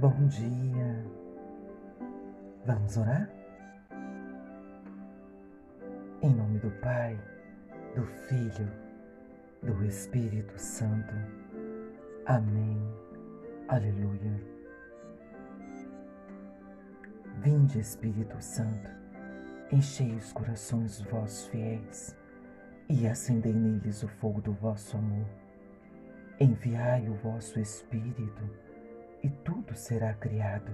Bom dia. Vamos orar? Em nome do Pai, do Filho, do Espírito Santo. Amém. Aleluia. Vinde, Espírito Santo, enchei os corações vossos fiéis e acendei neles o fogo do vosso amor. Enviai o vosso Espírito e tudo será criado,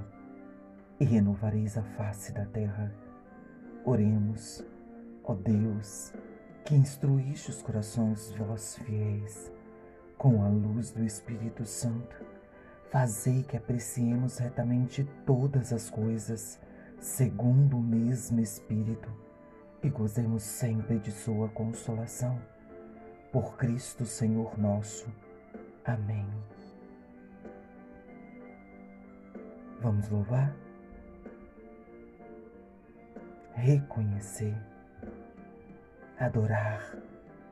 e renovareis a face da terra. Oremos, ó Deus, que instruíste os corações vossos fiéis, com a luz do Espírito Santo, fazei que apreciemos retamente todas as coisas, segundo o mesmo Espírito, e gozemos sempre de Sua consolação. Por Cristo Senhor nosso. Amém. Vamos louvar? Reconhecer, adorar,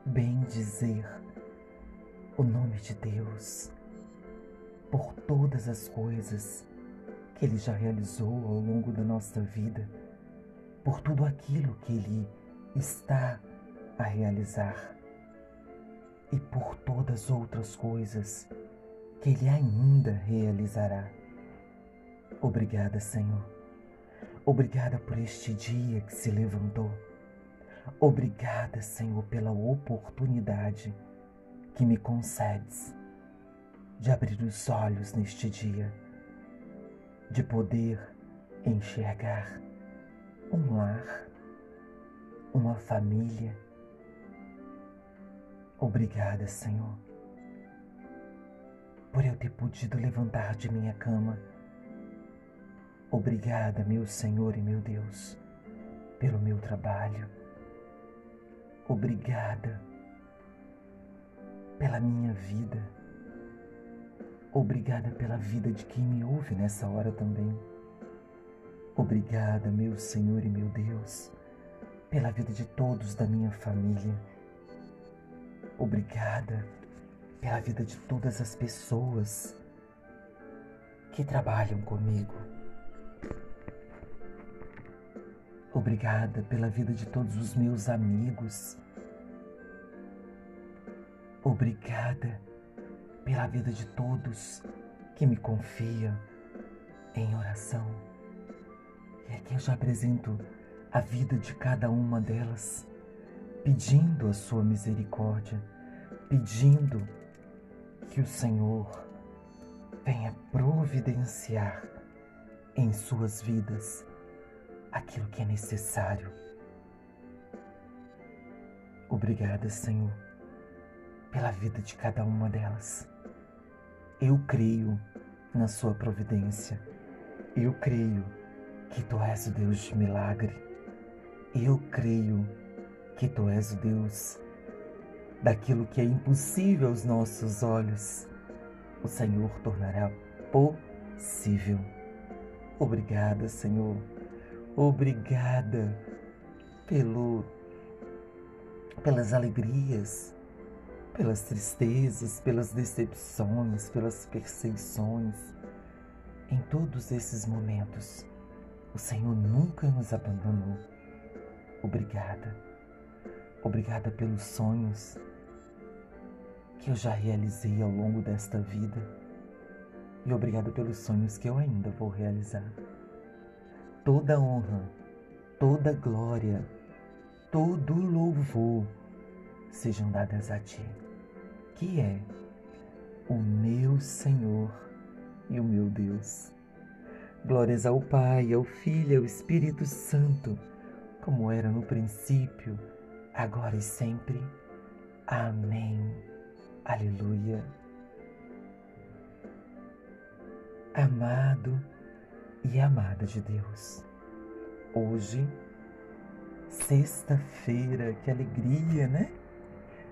bendizer o nome de Deus por todas as coisas que Ele já realizou ao longo da nossa vida, por tudo aquilo que Ele está a realizar e por todas outras coisas que Ele ainda realizará. Obrigada, Senhor. Obrigada por este dia que se levantou. Obrigada, Senhor, pela oportunidade que me concedes de abrir os olhos neste dia, de poder enxergar um lar, uma família. Obrigada, Senhor, por eu ter podido levantar de minha cama Obrigada, meu Senhor e meu Deus, pelo meu trabalho. Obrigada pela minha vida. Obrigada pela vida de quem me ouve nessa hora também. Obrigada, meu Senhor e meu Deus, pela vida de todos da minha família. Obrigada pela vida de todas as pessoas que trabalham comigo. Obrigada pela vida de todos os meus amigos. Obrigada pela vida de todos que me confiam em oração. E aqui eu já apresento a vida de cada uma delas, pedindo a sua misericórdia, pedindo que o Senhor venha providenciar em suas vidas aquilo que é necessário. Obrigada, Senhor, pela vida de cada uma delas. Eu creio na Sua providência. Eu creio que Tu és o Deus de milagre. Eu creio que Tu és o Deus daquilo que é impossível aos nossos olhos. O Senhor tornará possível. Obrigada, Senhor Obrigada pelo, pelas alegrias, pelas tristezas, pelas decepções, pelas perseguições. Em todos esses momentos, o Senhor nunca nos abandonou. Obrigada. Obrigada pelos sonhos que eu já realizei ao longo desta vida. E obrigada pelos sonhos que eu ainda vou realizar toda honra, toda glória, todo louvor sejam dadas a Ti, que é o meu Senhor e o meu Deus. Glórias ao Pai, ao Filho e ao Espírito Santo, como era no princípio, agora e sempre. Amém. Aleluia. Amado, e amada de Deus. Hoje, sexta-feira, que alegria, né?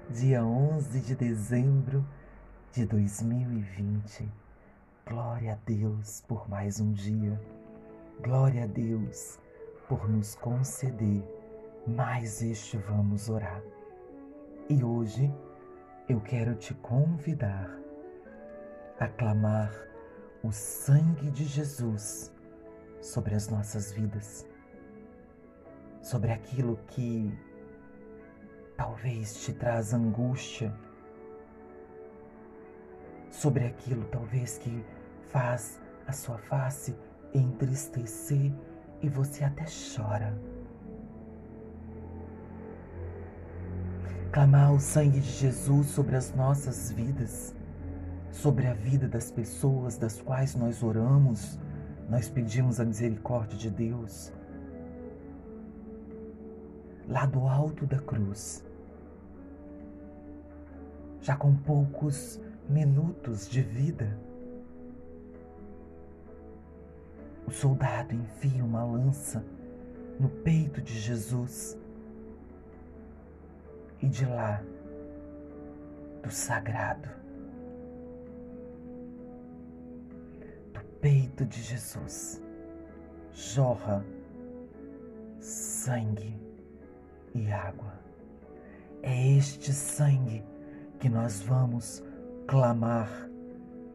Dia 11 de dezembro de 2020. Glória a Deus por mais um dia. Glória a Deus por nos conceder mais este vamos orar. E hoje eu quero te convidar a clamar o sangue de Jesus sobre as nossas vidas, sobre aquilo que talvez te traz angústia, sobre aquilo talvez que faz a sua face entristecer e você até chora. Clamar o sangue de Jesus sobre as nossas vidas, sobre a vida das pessoas das quais nós oramos, nós pedimos a misericórdia de Deus. Lá do alto da cruz, já com poucos minutos de vida, o soldado enfia uma lança no peito de Jesus e de lá, do sagrado, peito de Jesus, jorra sangue e água. É este sangue que nós vamos clamar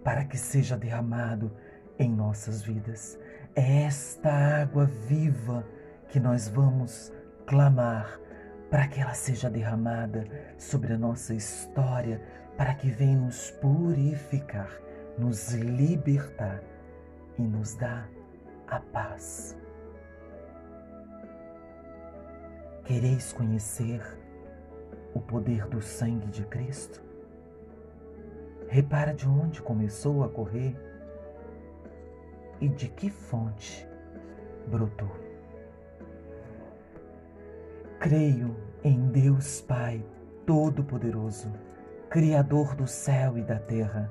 para que seja derramado em nossas vidas. É esta água viva que nós vamos clamar para que ela seja derramada sobre a nossa história, para que venha nos purificar, nos libertar e nos dar a paz. Quereis conhecer o poder do sangue de Cristo? Repara de onde começou a correr e de que fonte brotou. Creio em Deus Pai Todo-Poderoso, Criador do céu e da terra,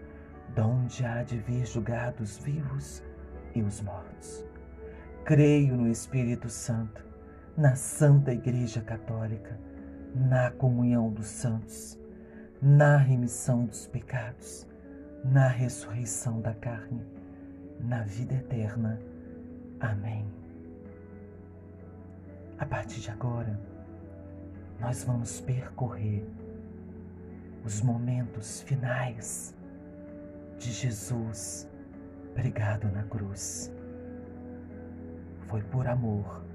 donde há de vir julgar os vivos e os mortos. Creio no Espírito Santo, na Santa Igreja Católica, na comunhão dos santos, na remissão dos pecados, na ressurreição da carne, na vida eterna Amém. A partir de agora, nós vamos percorrer os momentos finais de Jesus pregado na cruz. Foi por amor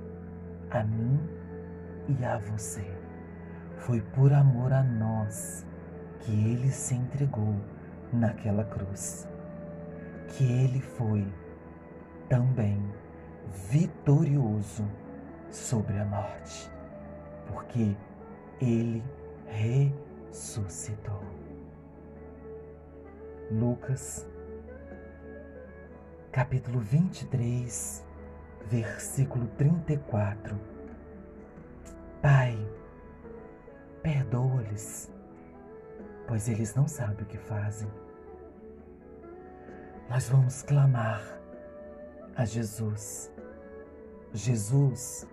a mim e a você. Foi por amor a nós que ele se entregou naquela cruz. Que ele foi também vitorioso sobre a morte, porque ele ressuscitou. Lucas, capítulo 23, versículo 34. Pai, perdoa-lhes, pois eles não sabem o que fazem. Nós vamos clamar a Jesus Jesus,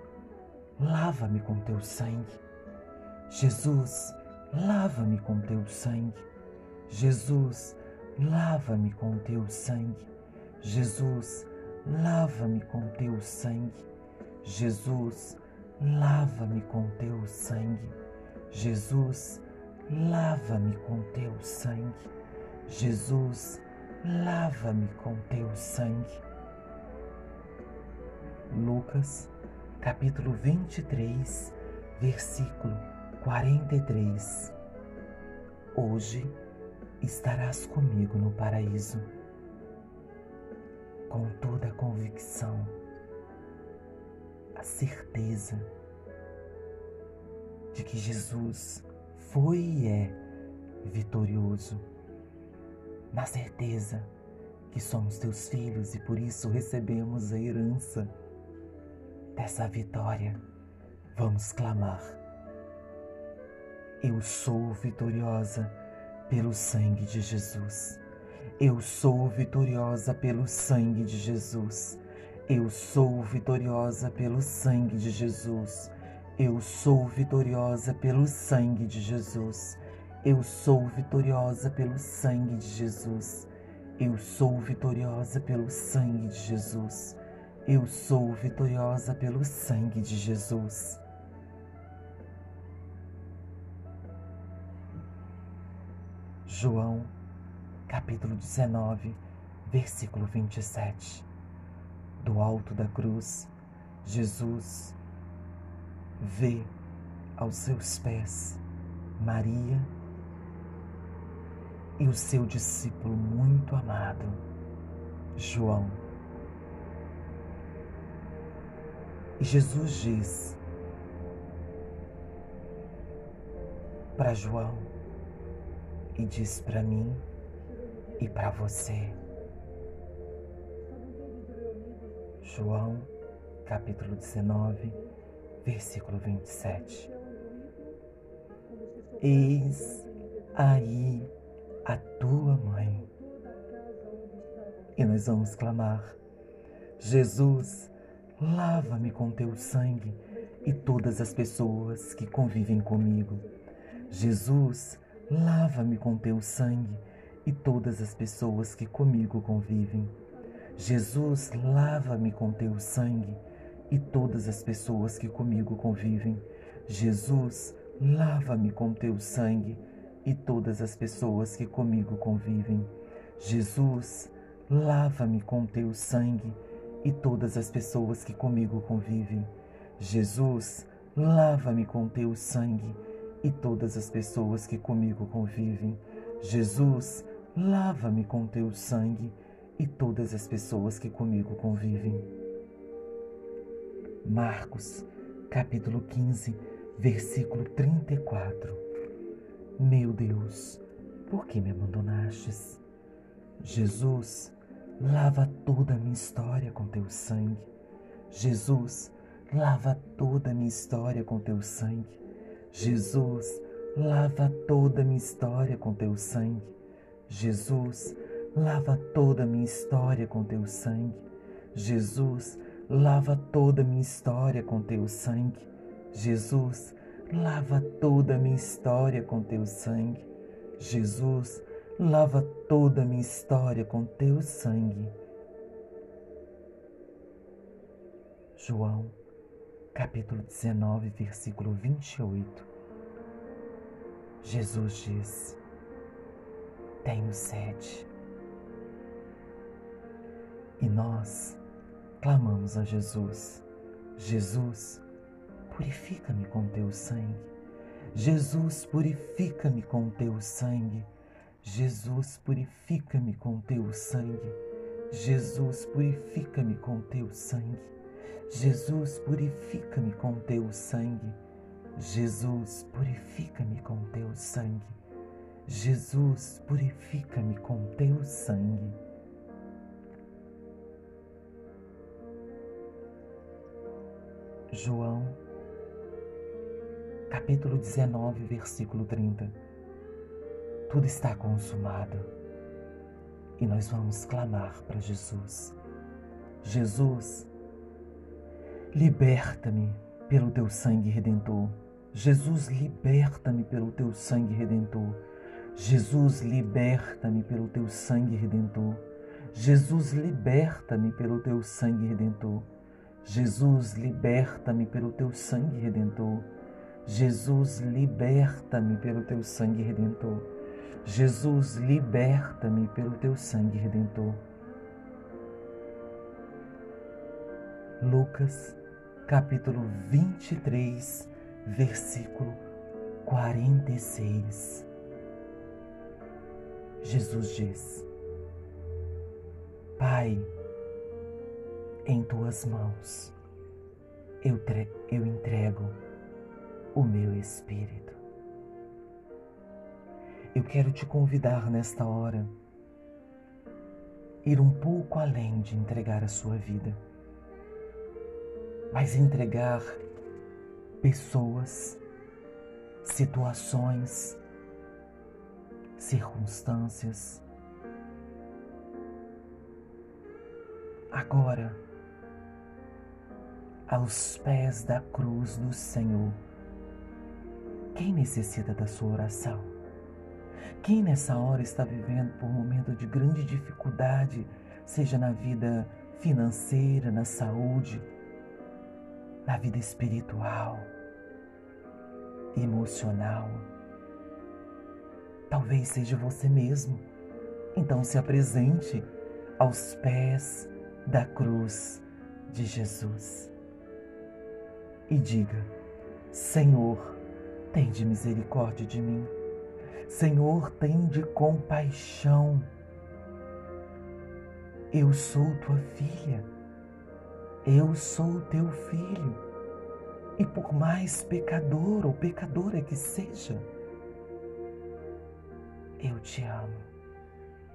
lava-me com teu sangue. Jesus, lava-me com teu sangue. Jesus, lava-me com teu sangue. Jesus, lava-me com teu sangue. Jesus, lava-me com teu sangue. Jesus, lava-me com teu sangue. Jesus, lava-me com teu sangue. Lucas, capítulo 23, versículo 43. Hoje estarás comigo no paraíso. Com toda a convicção, a certeza de que Jesus foi e é vitorioso, na certeza que somos teus filhos e por isso recebemos a herança dessa vitória, vamos clamar. Eu sou vitoriosa pelo sangue de Jesus. Eu sou vitoriosa pelo sangue de Jesus. Eu sou vitoriosa pelo sangue de Jesus. Eu sou vitoriosa pelo sangue de Jesus. Eu sou vitoriosa pelo sangue de Jesus. Eu sou vitoriosa pelo sangue de Jesus. Eu sou vitoriosa pelo sangue de Jesus. João, capítulo 19, versículo 27. Do alto da cruz, Jesus vê aos seus pés Maria e o seu discípulo muito amado, João. E Jesus diz para João e diz para mim e para você. João, capítulo 19, versículo 27. Eis aí a tua mãe. E nós vamos clamar: Jesus, lava-me com teu sangue e todas as pessoas que convivem comigo. Jesus, lava-me com teu sangue e todas as pessoas que comigo convivem. Jesus, lava-me com teu sangue e todas as pessoas que comigo convivem. Jesus, lava-me com teu sangue e todas as pessoas que comigo convivem. Jesus, lava-me com teu sangue e todas as pessoas que comigo convivem. Jesus, lava-me com teu sangue e todas as pessoas que comigo convivem. Jesus, lava-me com teu sangue e todas as pessoas que comigo convivem. Marcos, capítulo 15, versículo 34. Meu Deus, por que me abandonastes? Jesus, lava toda a minha história com teu sangue. Jesus, lava toda a minha história com teu sangue. Jesus, lava toda a minha história com teu sangue. Jesus, lava toda a minha história com teu sangue. Jesus, lava toda a minha história com teu sangue. Jesus, lava toda a minha história com teu sangue. Jesus, lava toda a minha história com teu sangue. João, capítulo 19, versículo 28. Jesus diz: Tenho sede. E nós clamamos a Jesus: Jesus, purifica-me com teu sangue. Jesus, purifica-me com teu sangue. Jesus, purifica-me com teu sangue. Jesus, purifica-me com teu sangue. Jesus, purifica-me com teu sangue. Jesus, purifica-me com teu sangue. Jesus, purifica-me com teu sangue. João capítulo 19, versículo 30. Tudo está consumado e nós vamos clamar para Jesus. Jesus, liberta-me pelo teu sangue redentor. Jesus, liberta-me pelo teu sangue redentor. Jesus, liberta-me pelo teu sangue redentor. Jesus, liberta-me pelo teu sangue redentor. Jesus, liberta-me pelo teu sangue redentor. Jesus, liberta-me pelo teu sangue redentor. Jesus, liberta-me pelo teu sangue redentor. Lucas, capítulo 23, versículo 46. Jesus diz: Pai, em tuas mãos eu, eu entrego o meu espírito. Eu quero te convidar nesta hora ir um pouco além de entregar a sua vida, mas entregar pessoas, situações, circunstâncias. Agora, aos pés da cruz do Senhor. Quem necessita da sua oração? Quem nessa hora está vivendo por um momento de grande dificuldade, seja na vida financeira, na saúde, na vida espiritual, emocional? Talvez seja você mesmo. Então se apresente aos pés da cruz de Jesus e diga: Senhor, tem de misericórdia de mim. Senhor, tem de compaixão. Eu sou tua filha. Eu sou teu filho. E por mais pecador ou pecadora que seja, eu te amo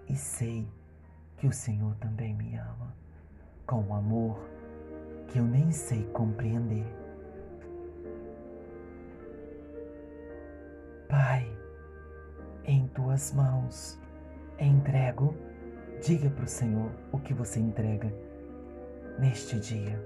e sei que o Senhor também me ama com um amor que eu nem sei compreender. Pai, em tuas mãos entrego. Diga para o Senhor o que você entrega neste dia.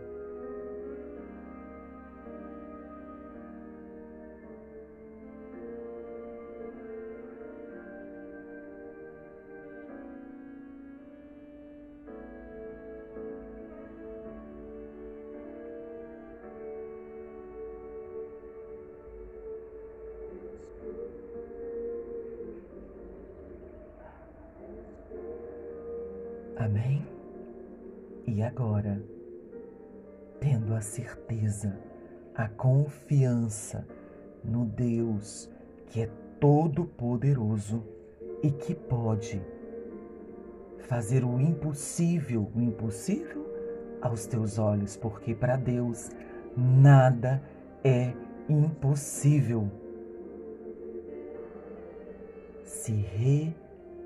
Amém? E agora, tendo a certeza, a confiança no Deus que é todo-poderoso e que pode fazer o impossível, o impossível aos teus olhos, porque para Deus nada é impossível. Se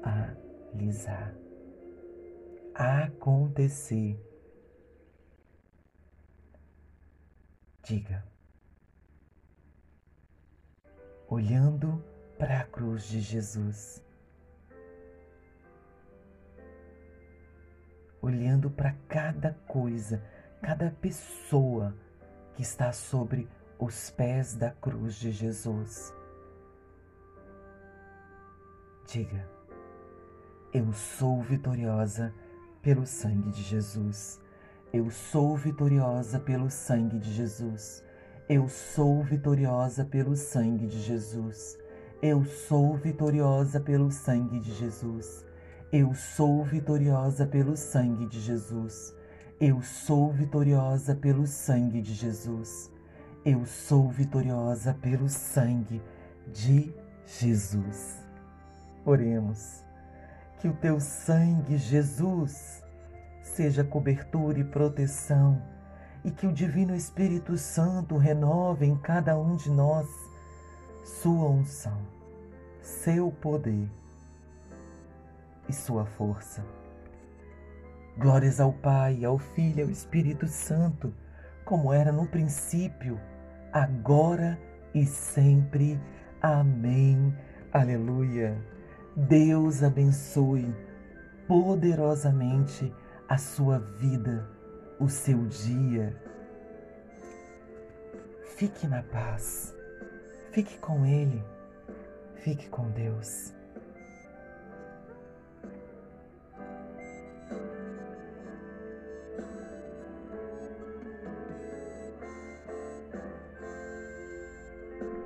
realizar acontecer. Diga, olhando para a cruz de Jesus, olhando para cada coisa, cada pessoa que está sobre os pés da cruz de Jesus. Diga, eu sou vitoriosa pelo sangue de Jesus. Eu sou vitoriosa pelo sangue de Jesus. Eu sou vitoriosa pelo sangue de Jesus. Eu sou vitoriosa pelo sangue de Jesus. Eu sou vitoriosa pelo sangue de Jesus. Eu sou vitoriosa pelo sangue de Jesus. Eu sou vitoriosa pelo sangue de Jesus. Oremos que o teu sangue, Jesus, seja cobertura e proteção, e que o Divino Espírito Santo renove em cada um de nós sua unção, seu poder e sua força. Glórias ao Pai, ao Filho e ao Espírito Santo, como era no princípio, agora e sempre. Amém. Aleluia. Deus abençoe poderosamente a sua vida, o seu dia. Fique na paz, fique com Ele, fique com Deus.